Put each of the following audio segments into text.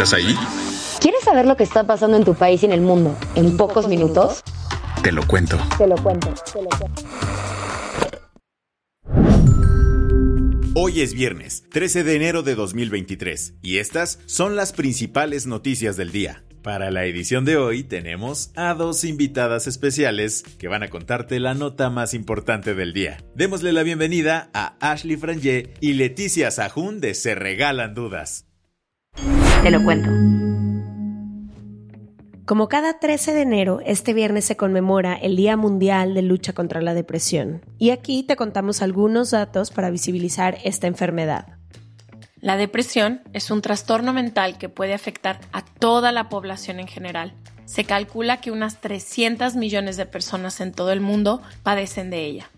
¿Estás ahí? ¿Quieres saber lo que está pasando en tu país y en el mundo en, pocos, minutos? Te lo cuento. Te lo cuento. Te lo cuento. Hoy es viernes, 13 de enero de 2023, y estas son las principales noticias del día. Para la edición de hoy tenemos a dos invitadas especiales que van a contarte la nota más importante del día. Démosle la bienvenida a Ashley Frangé y Leticia Sajún de Se Regalan Dudas. Te lo cuento. Como cada 13 de enero, este viernes se conmemora el Día Mundial de Lucha contra la Depresión. Y aquí te contamos algunos datos para visibilizar esta enfermedad. La depresión es un trastorno mental que puede afectar a toda la población en general. Se calcula que unas 300 millones de personas en todo el mundo padecen de ella.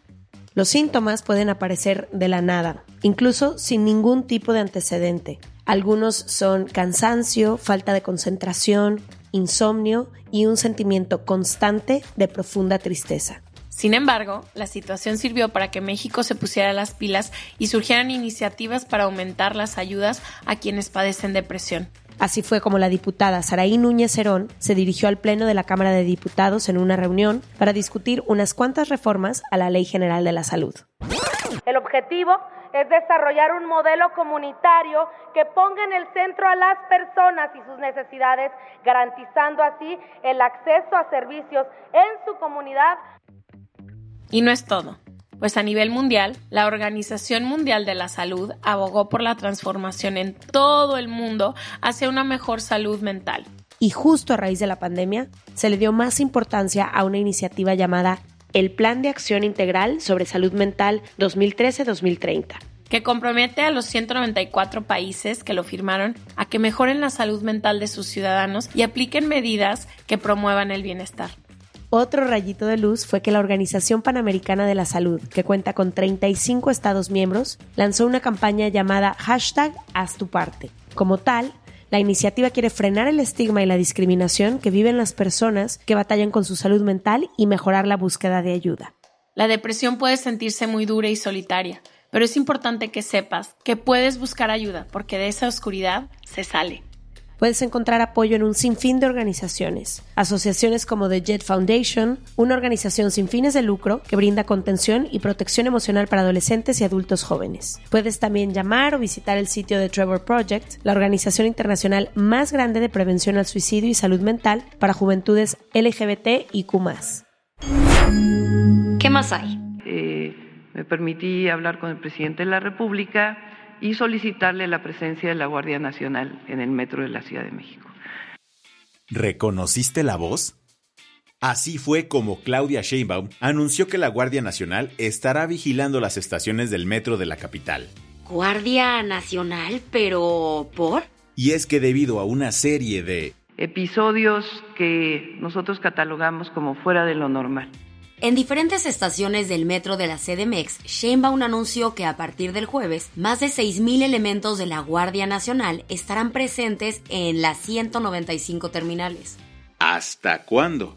Los síntomas pueden aparecer de la nada, incluso sin ningún tipo de antecedente. Algunos son cansancio, falta de concentración, insomnio y un sentimiento constante de profunda tristeza. Sin embargo, la situación sirvió para que México se pusiera las pilas y surgieran iniciativas para aumentar las ayudas a quienes padecen depresión. Así fue como la diputada Saraí Núñez Cerón se dirigió al Pleno de la Cámara de Diputados en una reunión para discutir unas cuantas reformas a la Ley General de la Salud. El objetivo es desarrollar un modelo comunitario que ponga en el centro a las personas y sus necesidades, garantizando así el acceso a servicios en su comunidad. Y no es todo, pues a nivel mundial, la Organización Mundial de la Salud abogó por la transformación en todo el mundo hacia una mejor salud mental. Y justo a raíz de la pandemia, se le dio más importancia a una iniciativa llamada el Plan de Acción Integral sobre Salud Mental 2013-2030 que compromete a los 194 países que lo firmaron a que mejoren la salud mental de sus ciudadanos y apliquen medidas que promuevan el bienestar. Otro rayito de luz fue que la Organización Panamericana de la Salud, que cuenta con 35 Estados miembros, lanzó una campaña llamada hashtag Haz tu parte. Como tal, la iniciativa quiere frenar el estigma y la discriminación que viven las personas que batallan con su salud mental y mejorar la búsqueda de ayuda. La depresión puede sentirse muy dura y solitaria, pero es importante que sepas que puedes buscar ayuda porque de esa oscuridad se sale. Puedes encontrar apoyo en un sinfín de organizaciones, asociaciones como The Jet Foundation, una organización sin fines de lucro que brinda contención y protección emocional para adolescentes y adultos jóvenes. Puedes también llamar o visitar el sitio de Trevor Project, la organización internacional más grande de prevención al suicidio y salud mental para juventudes LGBT y Q+. ¿Qué más hay? Eh, me permití hablar con el presidente de la República y solicitarle la presencia de la Guardia Nacional en el metro de la Ciudad de México. ¿Reconociste la voz? Así fue como Claudia Sheinbaum anunció que la Guardia Nacional estará vigilando las estaciones del metro de la capital. Guardia Nacional, pero ¿por? Y es que debido a una serie de episodios que nosotros catalogamos como fuera de lo normal. En diferentes estaciones del metro de la CDMX, Sheinbaum anunció que a partir del jueves, más de 6.000 elementos de la Guardia Nacional estarán presentes en las 195 terminales. ¿Hasta cuándo?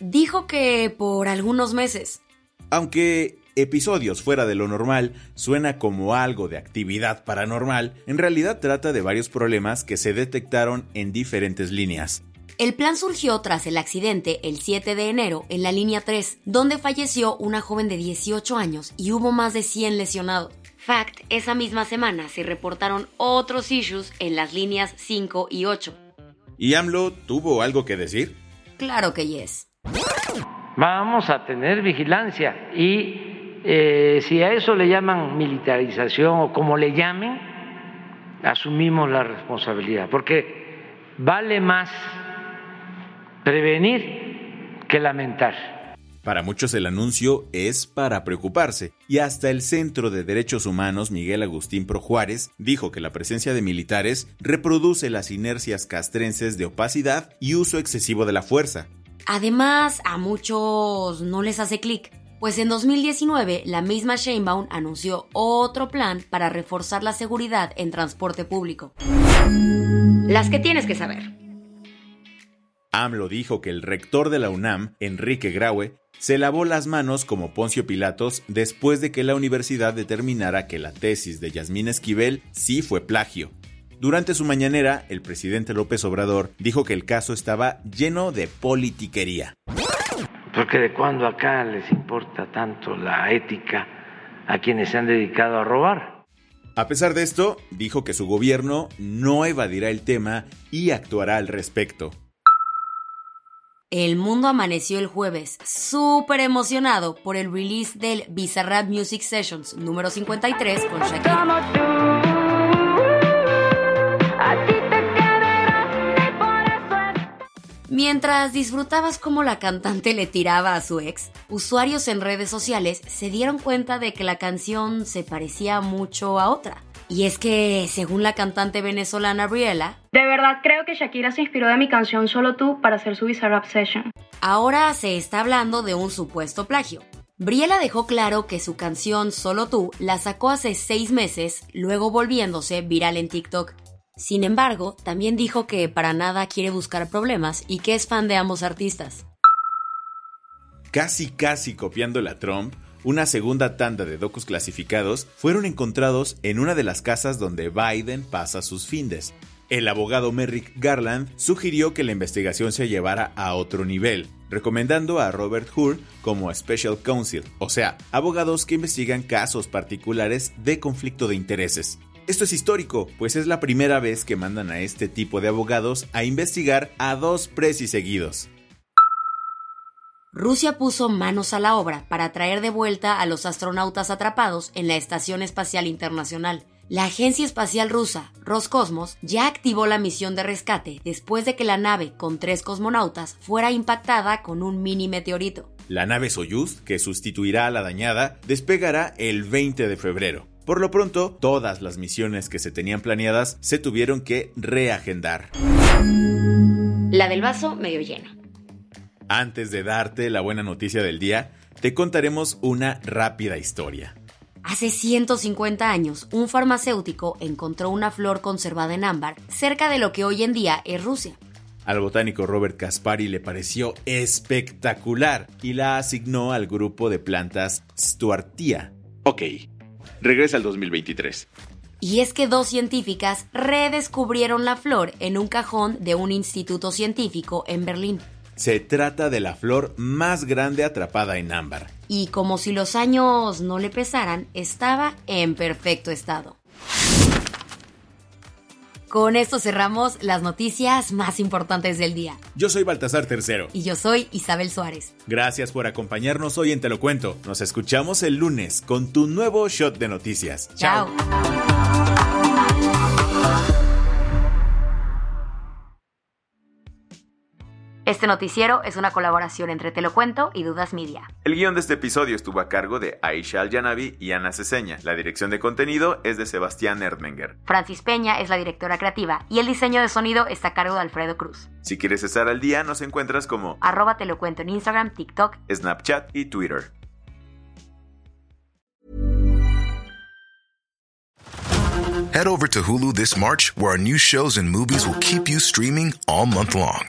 Dijo que por algunos meses. Aunque episodios fuera de lo normal suena como algo de actividad paranormal, en realidad trata de varios problemas que se detectaron en diferentes líneas. El plan surgió tras el accidente el 7 de enero en la línea 3, donde falleció una joven de 18 años y hubo más de 100 lesionados. Fact, esa misma semana se reportaron otros issues en las líneas 5 y 8. ¿Y AMLO tuvo algo que decir? Claro que yes. Vamos a tener vigilancia y eh, si a eso le llaman militarización o como le llamen, asumimos la responsabilidad, porque vale más prevenir que lamentar. Para muchos el anuncio es para preocuparse, y hasta el Centro de Derechos Humanos Miguel Agustín Pro Juárez dijo que la presencia de militares reproduce las inercias castrenses de opacidad y uso excesivo de la fuerza. Además, a muchos no les hace clic, pues en 2019 la misma Sheinbaum anunció otro plan para reforzar la seguridad en transporte público. Las que tienes que saber. AMLO dijo que el rector de la UNAM, Enrique Graue, se lavó las manos como Poncio Pilatos después de que la universidad determinara que la tesis de Yasmín Esquivel sí fue plagio. Durante su mañanera, el presidente López Obrador dijo que el caso estaba lleno de politiquería. Porque de cuando acá les importa tanto la ética a quienes se han dedicado a robar. A pesar de esto, dijo que su gobierno no evadirá el tema y actuará al respecto. El mundo amaneció el jueves súper emocionado por el release del Bizarrap Music Sessions número 53 con Shakira. Mientras disfrutabas cómo la cantante le tiraba a su ex, usuarios en redes sociales se dieron cuenta de que la canción se parecía mucho a otra. Y es que, según la cantante venezolana Briella, de verdad creo que Shakira se inspiró de mi canción Solo tú para hacer su Bizarrap Session. Ahora se está hablando de un supuesto plagio. Briella dejó claro que su canción Solo tú la sacó hace seis meses, luego volviéndose viral en TikTok. Sin embargo, también dijo que para nada quiere buscar problemas y que es fan de ambos artistas. Casi casi copiando la Trump, una segunda tanda de docus clasificados fueron encontrados en una de las casas donde Biden pasa sus findes. El abogado Merrick Garland sugirió que la investigación se llevara a otro nivel, recomendando a Robert Hur como Special Counsel, o sea, abogados que investigan casos particulares de conflicto de intereses. Esto es histórico, pues es la primera vez que mandan a este tipo de abogados a investigar a dos presis seguidos. Rusia puso manos a la obra para traer de vuelta a los astronautas atrapados en la Estación Espacial Internacional. La agencia espacial rusa, Roscosmos, ya activó la misión de rescate después de que la nave con tres cosmonautas fuera impactada con un mini meteorito. La nave Soyuz, que sustituirá a la dañada, despegará el 20 de febrero. Por lo pronto, todas las misiones que se tenían planeadas se tuvieron que reagendar. La del vaso medio lleno. Antes de darte la buena noticia del día, te contaremos una rápida historia. Hace 150 años, un farmacéutico encontró una flor conservada en ámbar cerca de lo que hoy en día es Rusia. Al botánico Robert Caspari le pareció espectacular y la asignó al grupo de plantas Stuartia. Ok, regresa al 2023. Y es que dos científicas redescubrieron la flor en un cajón de un instituto científico en Berlín. Se trata de la flor más grande atrapada en ámbar. Y como si los años no le pesaran, estaba en perfecto estado. Con esto cerramos las noticias más importantes del día. Yo soy Baltasar Tercero. Y yo soy Isabel Suárez. Gracias por acompañarnos hoy en Te lo Cuento. Nos escuchamos el lunes con tu nuevo shot de noticias. Chao. Este noticiero es una colaboración entre Te lo Cuento y Dudas Media. El guion de este episodio estuvo a cargo de Aisha Al-Yanabi y Ana Ceseña. La dirección de contenido es de Sebastián Erdmenger. Francis Peña es la directora creativa y el diseño de sonido está a cargo de Alfredo Cruz. Si quieres estar al día, nos encuentras como arroba Te lo Cuento en Instagram, TikTok, Snapchat y Twitter. Head over to Hulu this March, where our new shows and movies will keep you streaming all month long.